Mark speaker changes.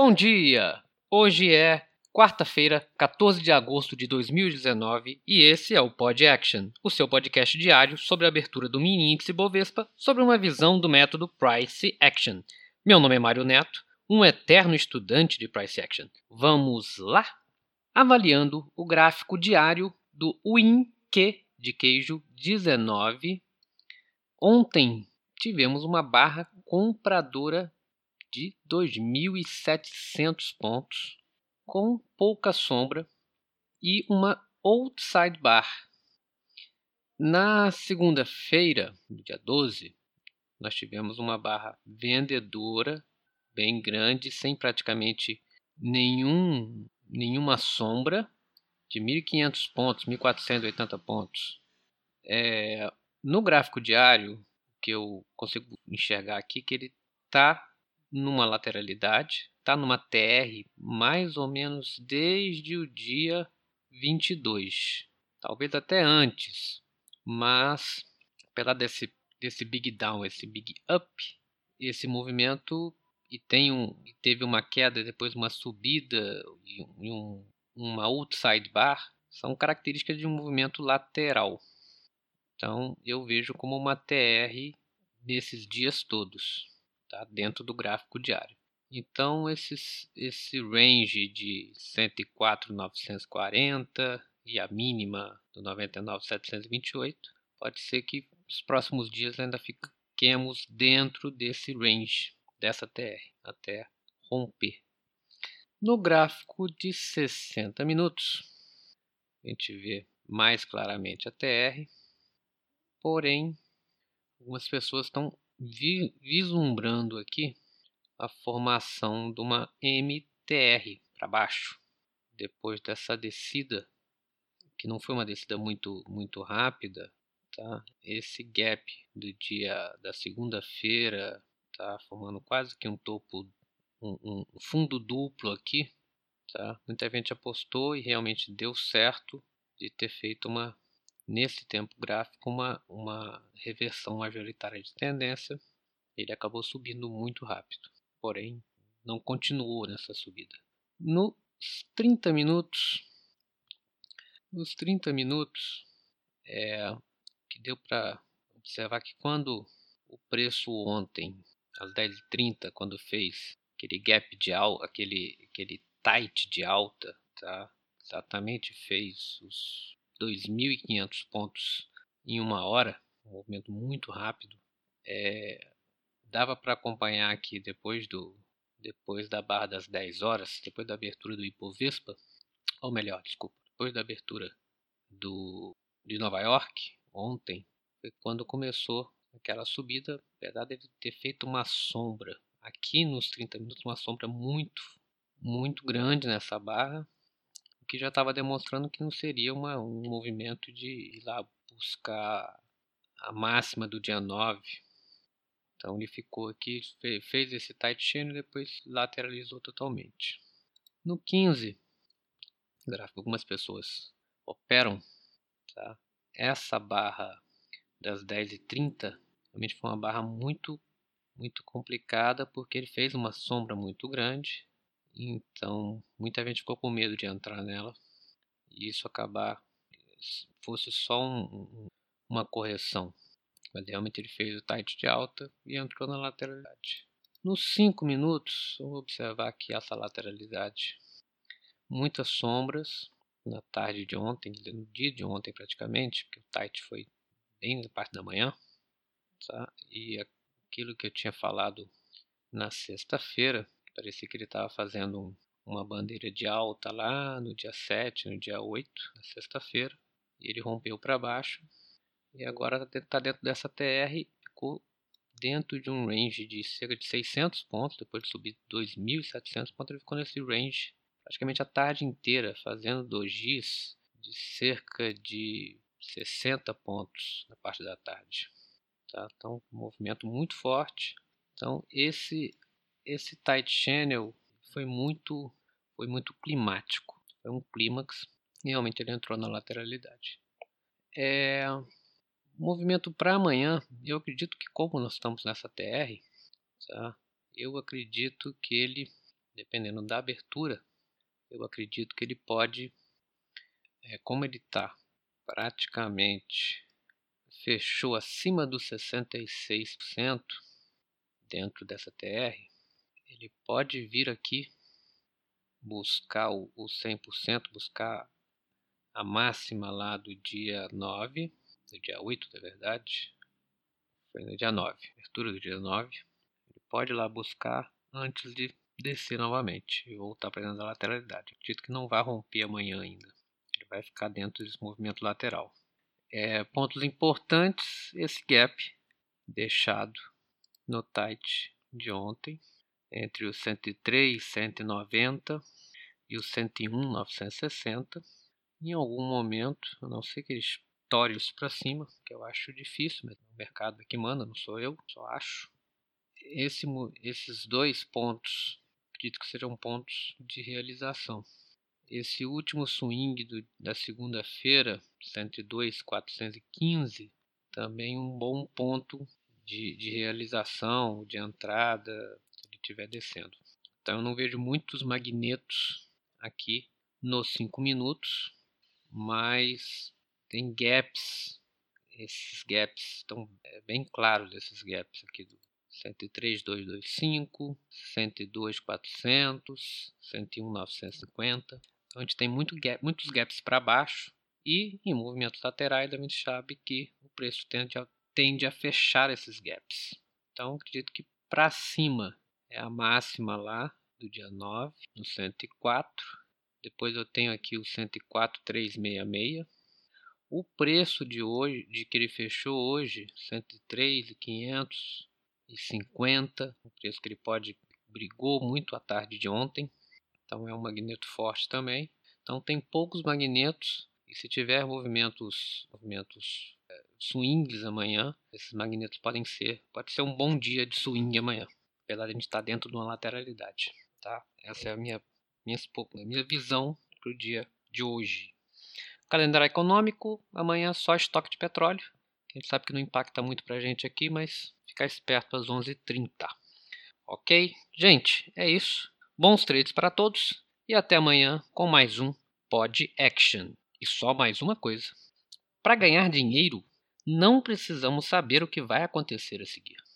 Speaker 1: Bom dia! Hoje é quarta-feira, 14 de agosto de 2019 e esse é o Pod Action, o seu podcast diário sobre a abertura do mini índice Bovespa sobre uma visão do método Price Action. Meu nome é Mário Neto, um eterno estudante de Price Action. Vamos lá? Avaliando o gráfico diário do WinQ de queijo 19. Ontem tivemos uma barra compradora de 2.700 pontos, com pouca sombra e uma outside bar. Na segunda-feira, dia 12, nós tivemos uma barra vendedora bem grande, sem praticamente nenhum, nenhuma sombra, de 1.500 pontos, 1.480 pontos. É, no gráfico diário, que eu consigo enxergar aqui, que ele está numa lateralidade, está numa TR mais ou menos desde o dia 22, talvez até antes, mas apesar desse, desse big down, esse big up, esse movimento e tem um, teve uma queda, depois uma subida e um, uma outside bar, são características de um movimento lateral. Então eu vejo como uma TR nesses dias todos tá? dentro do gráfico diário. Então, esses, esse range de 104,940 e a mínima do 99,728, pode ser que nos próximos dias ainda fiquemos dentro desse range, dessa TR, até romper. No gráfico de 60 minutos, a gente vê mais claramente a TR, porém, algumas pessoas estão vi, vislumbrando aqui a formação de uma MTR para baixo, depois dessa descida, que não foi uma descida muito, muito rápida, tá? esse gap do dia da segunda-feira tá formando quase que um topo, um, um fundo duplo aqui, tá? muita gente apostou e realmente deu certo de ter feito uma nesse tempo gráfico uma, uma reversão majoritária de tendência. Ele acabou subindo muito rápido, porém não continuou nessa subida. Nos 30 minutos, nos 30 minutos, é, que deu para observar que quando o preço ontem, às 10h30, quando fez aquele gap de alta, aquele, aquele tight de alta, tá? exatamente fez os 2.500 pontos em uma hora, um movimento muito rápido, é, dava para acompanhar aqui depois do depois da barra das 10 horas, depois da abertura do Ibovespa, ou melhor, desculpa, depois da abertura do de Nova York ontem, foi quando começou aquela subida, apesar de ter feito uma sombra aqui nos 30 minutos, uma sombra muito muito grande nessa barra, que já estava demonstrando que não seria uma, um movimento de ir lá buscar a máxima do dia 9. Então ele ficou aqui, fez esse tight chain e depois lateralizou totalmente. No 15, gráfico, algumas pessoas operam, tá? essa barra das 10h30 realmente foi uma barra muito, muito complicada porque ele fez uma sombra muito grande então, muita gente ficou com medo de entrar nela. E isso acabar fosse só um, uma correção. Mas realmente ele fez o tight de alta e entrou na lateralidade. Nos 5 minutos, vamos observar aqui essa lateralidade. Muitas sombras na tarde de ontem, no dia de ontem praticamente, porque o tight foi bem na parte da manhã. Tá? E aquilo que eu tinha falado na sexta-feira, Parecia que ele estava fazendo um, uma bandeira de alta lá no dia 7, no dia 8, na sexta-feira. E ele rompeu para baixo. E agora está tá dentro dessa TR, ficou dentro de um range de cerca de 600 pontos, depois de subir 2.700 pontos, ele ficou nesse range praticamente a tarde inteira, fazendo dojis de cerca de 60 pontos na parte da tarde. Tá? Então, um movimento muito forte. Então, esse esse tight channel foi muito, foi muito climático. Foi um clímax realmente ele entrou na lateralidade. É, movimento para amanhã, eu acredito que como nós estamos nessa TR, tá, eu acredito que ele dependendo da abertura, eu acredito que ele pode, é, como ele está praticamente fechou acima dos 66% dentro dessa TR, ele pode vir aqui buscar o, o 100%, buscar a máxima lá do dia 9, do dia 8, na verdade, foi no dia 9, abertura do dia 9, ele pode ir lá buscar antes de descer novamente e voltar para dentro da lateralidade. Acredito que não vai romper amanhã ainda. Ele vai ficar dentro desse movimento lateral. É, pontos importantes, esse gap deixado no tight de ontem, entre os 103, 190 e os 101, 960. Em algum momento, a não ser que ele estoure isso para cima, que eu acho difícil, mas o mercado é que manda, não sou eu, só acho. Esse, esses dois pontos acredito que sejam pontos de realização. Esse último swing do, da segunda-feira, 102,415, também um bom ponto de, de realização, de entrada, estiver descendo. Então eu não vejo muitos magnetos aqui nos 5 minutos, mas tem gaps. Esses gaps estão é, bem claros, esses gaps aqui do 103.225, 102.400, 101.950. Então a gente tem muito gap, muitos gaps para baixo e em movimentos laterais a gente sabe que o preço tende a, tende a fechar esses gaps. Então acredito que para cima é a máxima lá do dia 9, no 104. Depois eu tenho aqui o 104.366. O preço de hoje, de que ele fechou hoje, 103.500 e 50, o preço que ele pode brigou muito à tarde de ontem. Então é um magneto forte também. Então tem poucos magnetos e se tiver movimentos, movimentos é, swings amanhã, esses magnetos podem ser, pode ser um bom dia de swing amanhã, apesar de a gente estar dentro de uma lateralidade, tá? Essa é a minha minha, minha visão para o dia de hoje. Calendário econômico, amanhã só estoque de petróleo. A gente sabe que não impacta muito para a gente aqui, mas ficar esperto às 11h30. Ok? Gente, é isso. Bons trades para todos e até amanhã com mais um Pod Action. E só mais uma coisa: para ganhar dinheiro, não precisamos saber o que vai acontecer a seguir.